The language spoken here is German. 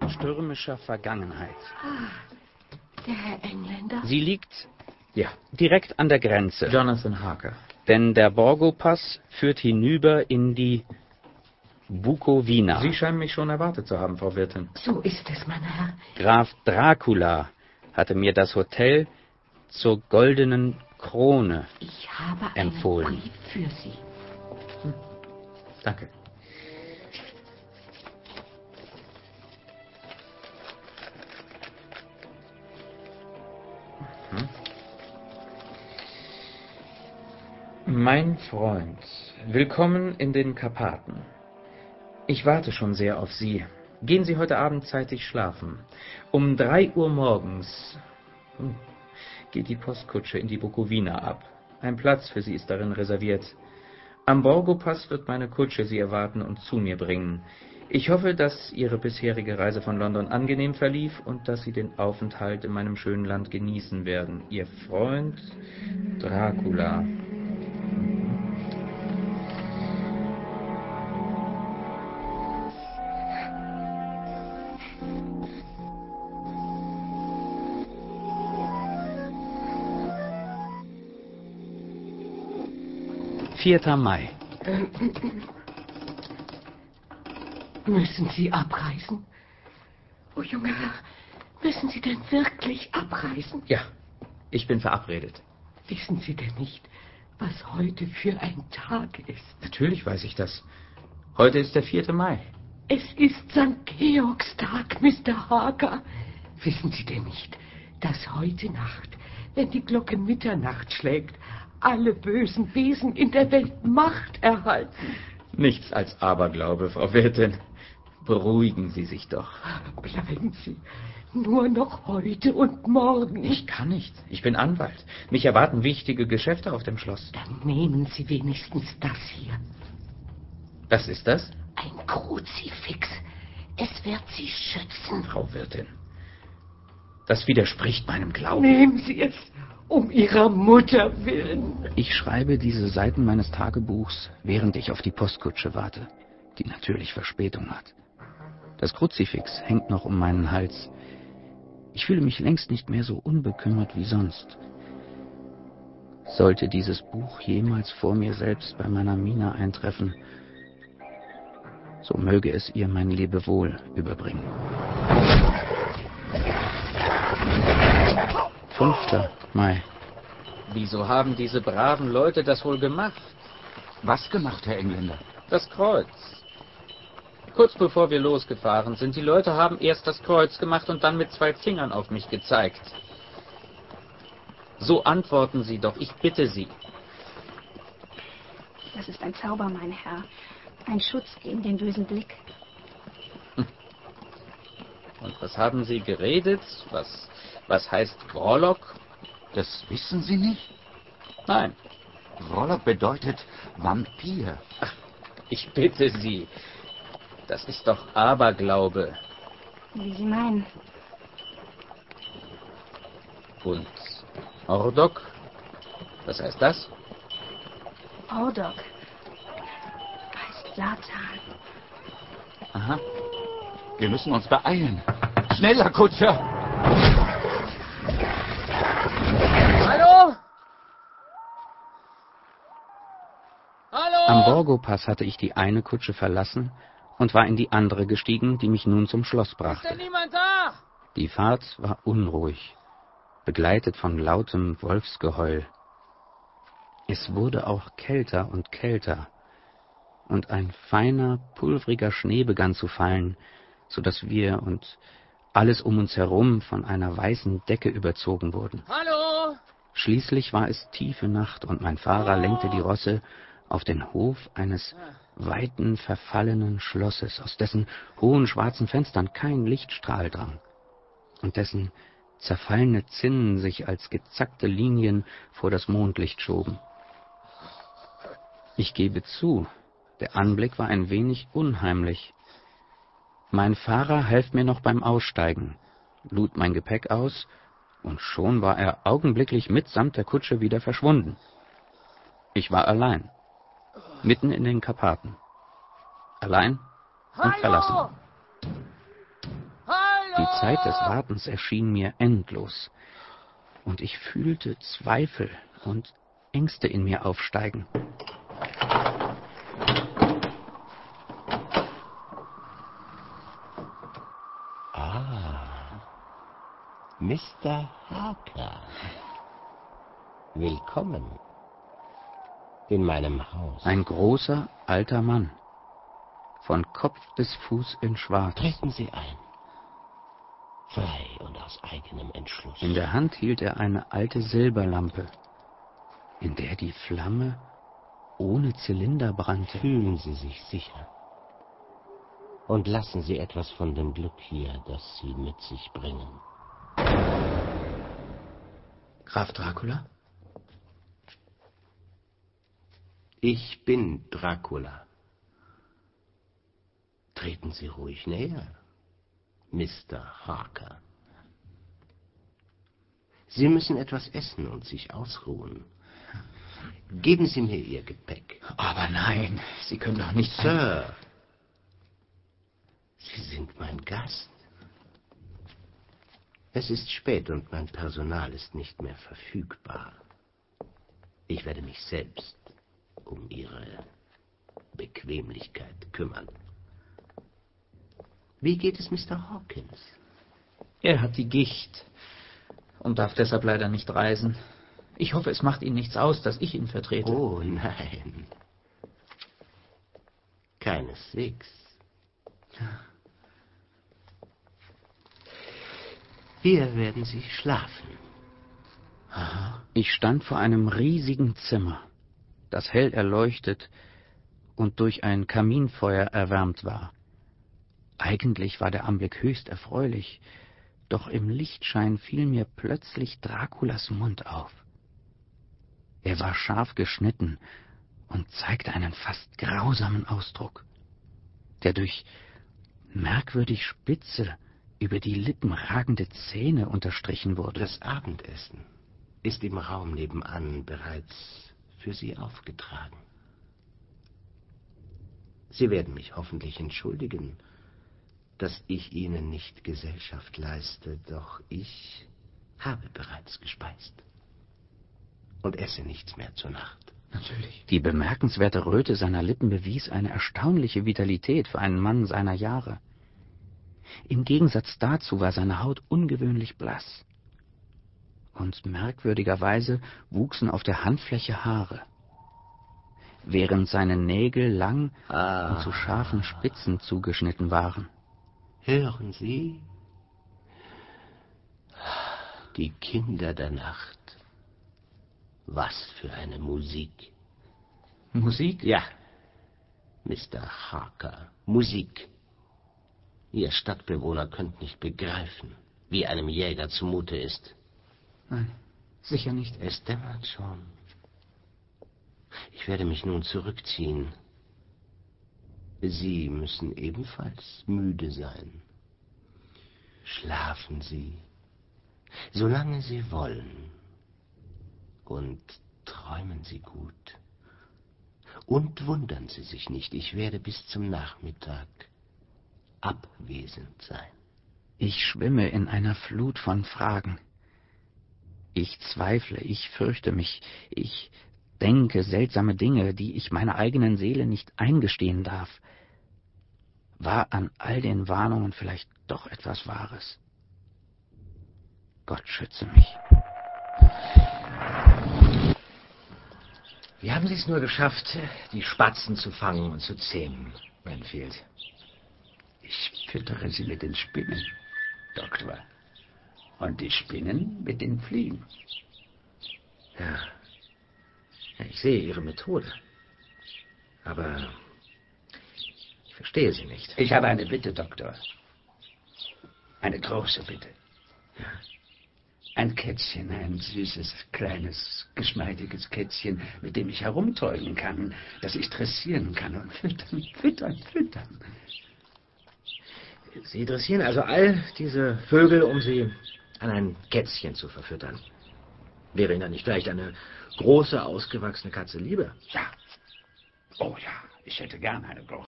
mit stürmischer Vergangenheit. Der Herr Engländer? Sie liegt Ja, direkt an der Grenze, Jonathan Harker. denn der Borgo-Pass führt hinüber in die Bukowina. Sie scheinen mich schon erwartet zu haben, Frau Wirtin. So ist es, mein Herr. Graf Dracula hatte mir das Hotel zur goldenen Krone. Ich habe einen Empfohlen. Brief für Sie. Danke. Mein Freund, willkommen in den Karpaten. Ich warte schon sehr auf Sie. Gehen Sie heute Abend zeitig schlafen. Um drei Uhr morgens hm, geht die Postkutsche in die Bukowina ab. Ein Platz für Sie ist darin reserviert. Am Borgo-Pass wird meine Kutsche Sie erwarten und zu mir bringen. Ich hoffe, dass Ihre bisherige Reise von London angenehm verlief und dass Sie den Aufenthalt in meinem schönen Land genießen werden. Ihr Freund Dracula. Vierter Mai. Müssen Sie abreisen? Oh, junger Herr, müssen Sie denn wirklich abreisen? Ja, ich bin verabredet. Wissen Sie denn nicht, was heute für ein Tag ist? Natürlich weiß ich das. Heute ist der 4. Mai. Es ist St. Georgstag, Mr. Hager. Wissen Sie denn nicht, dass heute Nacht, wenn die Glocke Mitternacht schlägt, alle bösen Wesen in der Welt Macht erhalten? Nichts als Aberglaube, Frau Wirtin. Beruhigen Sie sich doch. Bleiben Sie nur noch heute und morgen. Ich kann nicht. Ich bin Anwalt. Mich erwarten wichtige Geschäfte auf dem Schloss. Dann nehmen Sie wenigstens das hier. Was ist das? Ein Kruzifix. Es wird Sie schützen. Frau Wirtin. Das widerspricht meinem Glauben. Nehmen Sie es um Ihrer Mutter willen. Ich schreibe diese Seiten meines Tagebuchs, während ich auf die Postkutsche warte, die natürlich Verspätung hat. Das Kruzifix hängt noch um meinen Hals. Ich fühle mich längst nicht mehr so unbekümmert wie sonst. Sollte dieses Buch jemals vor mir selbst bei meiner Mina eintreffen, so möge es ihr mein Lebewohl überbringen. 5. Mai. Wieso haben diese braven Leute das wohl gemacht? Was gemacht, Herr Engländer? Das Kreuz. Kurz bevor wir losgefahren sind, die Leute haben erst das Kreuz gemacht und dann mit zwei Fingern auf mich gezeigt. So antworten Sie doch, ich bitte Sie. Das ist ein Zauber, mein Herr. Ein Schutz gegen den bösen Blick. Und was haben Sie geredet? Was, was heißt Warlock? Das wissen Sie nicht? Nein, Warlock bedeutet Vampir. ich bitte Sie. Das ist doch Aberglaube. Wie Sie meinen. Und Ordok? Was heißt das? Ordok. Heißt Satan. Aha. Wir müssen uns beeilen. Schneller, Kutscher! Hallo? Hallo? Am Borgo-Pass hatte ich die eine Kutsche verlassen und war in die andere gestiegen, die mich nun zum Schloss brachte. Die Fahrt war unruhig, begleitet von lautem Wolfsgeheul. Es wurde auch kälter und kälter, und ein feiner, pulvriger Schnee begann zu fallen, so dass wir und alles um uns herum von einer weißen Decke überzogen wurden. Hallo? Schließlich war es tiefe Nacht und mein Fahrer lenkte die Rosse auf den Hof eines weiten, verfallenen Schlosses, aus dessen hohen schwarzen Fenstern kein Lichtstrahl drang und dessen zerfallene Zinnen sich als gezackte Linien vor das Mondlicht schoben. Ich gebe zu, der Anblick war ein wenig unheimlich. Mein Fahrer half mir noch beim Aussteigen, lud mein Gepäck aus, und schon war er augenblicklich mitsamt der Kutsche wieder verschwunden. Ich war allein, mitten in den Karpaten. Allein und verlassen. Die Zeit des Wartens erschien mir endlos, und ich fühlte Zweifel und Ängste in mir aufsteigen. Ah, Mr. Harker. Willkommen in meinem Haus. Ein großer, alter Mann, von Kopf bis Fuß in Schwarz. Treten Sie ein. Frei und aus eigenem Entschluss. In der Hand hielt er eine alte Silberlampe, in der die Flamme ohne Zylinder brannte. Fühlen Sie sich sicher. Und lassen Sie etwas von dem Glück hier, das Sie mit sich bringen. Graf Dracula? Ich bin Dracula. Treten Sie ruhig näher, Mr. Harker. Sie müssen etwas essen und sich ausruhen. Geben Sie mir Ihr Gepäck. Aber nein, Sie können doch nicht... Sir, Sie sind mein Gast. Es ist spät und mein Personal ist nicht mehr verfügbar. Ich werde mich selbst um Ihre Bequemlichkeit kümmern. Wie geht es Mr. Hawkins? Er hat die Gicht und darf deshalb leider nicht reisen. Ich hoffe, es macht Ihnen nichts aus, dass ich ihn vertrete. Oh nein. Keineswegs. Hier werden Sie schlafen. Ich stand vor einem riesigen Zimmer, das hell erleuchtet und durch ein Kaminfeuer erwärmt war. Eigentlich war der Anblick höchst erfreulich, doch im Lichtschein fiel mir plötzlich Draculas Mund auf. Er war scharf geschnitten und zeigte einen fast grausamen Ausdruck, der durch merkwürdig spitze, über die Lippen ragende Zähne unterstrichen wurde. Das Abendessen ist im Raum nebenan bereits für Sie aufgetragen. Sie werden mich hoffentlich entschuldigen, dass ich Ihnen nicht Gesellschaft leiste, doch ich habe bereits gespeist und esse nichts mehr zur Nacht. Natürlich. Die bemerkenswerte Röte seiner Lippen bewies eine erstaunliche Vitalität für einen Mann seiner Jahre. Im Gegensatz dazu war seine Haut ungewöhnlich blass. Und merkwürdigerweise wuchsen auf der Handfläche Haare. Während seine Nägel lang Ah. und zu scharfen Spitzen zugeschnitten waren. Hören Sie? Die Kinder der Nacht. Was für eine Musik. Musik? Ja, Mr. Harker, Musik. Ihr Stadtbewohner könnt nicht begreifen, wie einem Jäger zumute ist. Nein, sicher nicht. Es dämmert schon. Ich werde mich nun zurückziehen. Sie müssen ebenfalls müde sein. Schlafen Sie, solange Sie wollen. Und träumen Sie gut. Und wundern Sie sich nicht, ich werde bis zum Nachmittag abwesend sein. Ich schwimme in einer Flut von Fragen. Ich zweifle, ich fürchte mich, ich denke seltsame Dinge, die ich meiner eigenen Seele nicht eingestehen darf. War an all den Warnungen vielleicht doch etwas Wahres? Gott schütze mich. Wie haben Sie es nur geschafft, die Spatzen zu fangen und zu zähmen, Renfield? Ich füttere sie mit den Spinnen, Doktor. Und die Spinnen mit den Fliegen. Ja. ja. Ich sehe Ihre Methode. Aber ich verstehe sie nicht. Ich habe eine Bitte, Doktor. Eine große Bitte. Ein Kätzchen, ein süßes, kleines, geschmeidiges Kätzchen, mit dem ich herumtäugen kann, das ich dressieren kann und füttern, füttern, füttern. Sie dressieren also all diese Vögel, um sie an ein Kätzchen zu verfüttern. Wäre Ihnen dann nicht vielleicht eine große, ausgewachsene Katze lieber? Ja. Oh ja, ich hätte gern eine große.